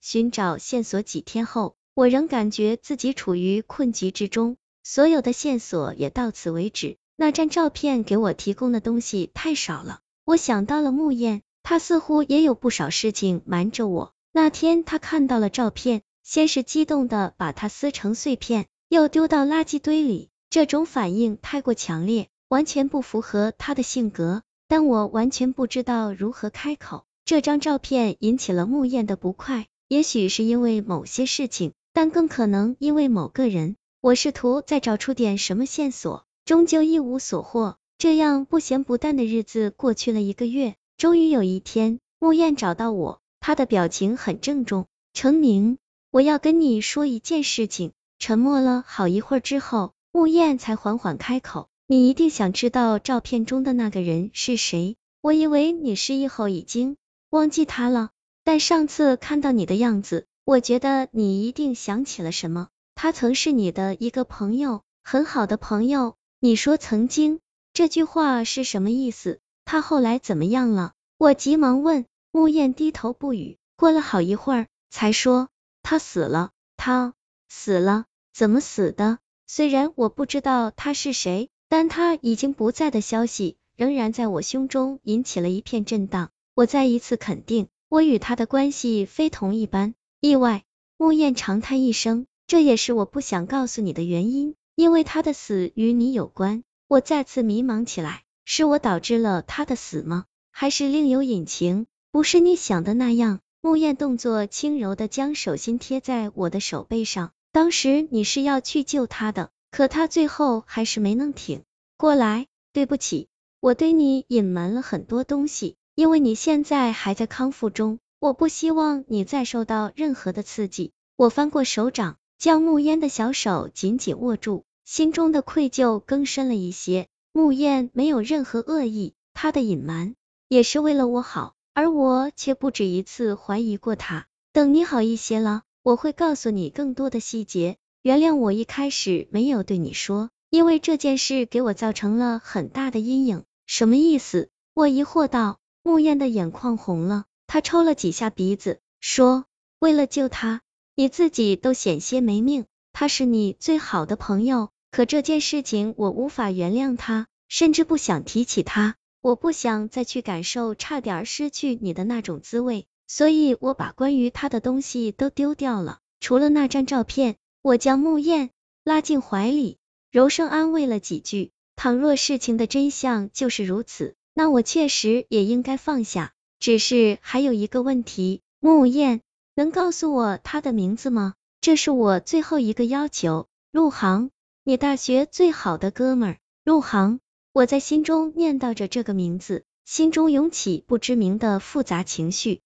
寻找线索几天后，我仍感觉自己处于困局之中，所有的线索也到此为止。那张照片给我提供的东西太少了。我想到了木燕，她似乎也有不少事情瞒着我。那天她看到了照片，先是激动的把它撕成碎片，又丢到垃圾堆里。这种反应太过强烈，完全不符合她的性格。但我完全不知道如何开口。这张照片引起了穆燕的不快，也许是因为某些事情，但更可能因为某个人。我试图再找出点什么线索，终究一无所获。这样不咸不淡的日子过去了一个月，终于有一天，穆燕找到我，她的表情很郑重。程明，我要跟你说一件事情。沉默了好一会儿之后，穆燕才缓缓开口：“你一定想知道照片中的那个人是谁。我以为你失忆后已经……”忘记他了，但上次看到你的样子，我觉得你一定想起了什么。他曾是你的一个朋友，很好的朋友。你说曾经这句话是什么意思？他后来怎么样了？我急忙问。木燕低头不语，过了好一会儿，才说他死了。他死了？怎么死的？虽然我不知道他是谁，但他已经不在的消息，仍然在我胸中引起了一片震荡。我再一次肯定，我与他的关系非同一般。意外，木燕长叹一声，这也是我不想告诉你的原因，因为他的死与你有关。我再次迷茫起来，是我导致了他的死吗？还是另有隐情？不是你想的那样。木燕动作轻柔的将手心贴在我的手背上，当时你是要去救他的，可他最后还是没能挺过来。对不起，我对你隐瞒了很多东西。因为你现在还在康复中，我不希望你再受到任何的刺激。我翻过手掌，将木烟的小手紧紧握住，心中的愧疚更深了一些。木烟没有任何恶意，他的隐瞒也是为了我好，而我却不止一次怀疑过他。等你好一些了，我会告诉你更多的细节。原谅我一开始没有对你说，因为这件事给我造成了很大的阴影。什么意思？我疑惑道。木燕的眼眶红了，他抽了几下鼻子，说：“为了救他，你自己都险些没命。他是你最好的朋友，可这件事情我无法原谅他，甚至不想提起他。我不想再去感受差点失去你的那种滋味，所以我把关于他的东西都丢掉了，除了那张照片。”我将木燕拉进怀里，柔声安慰了几句。倘若事情的真相就是如此。那我确实也应该放下，只是还有一个问题，木燕能告诉我他的名字吗？这是我最后一个要求。陆航，你大学最好的哥们儿，陆航。我在心中念叨着这个名字，心中涌起不知名的复杂情绪。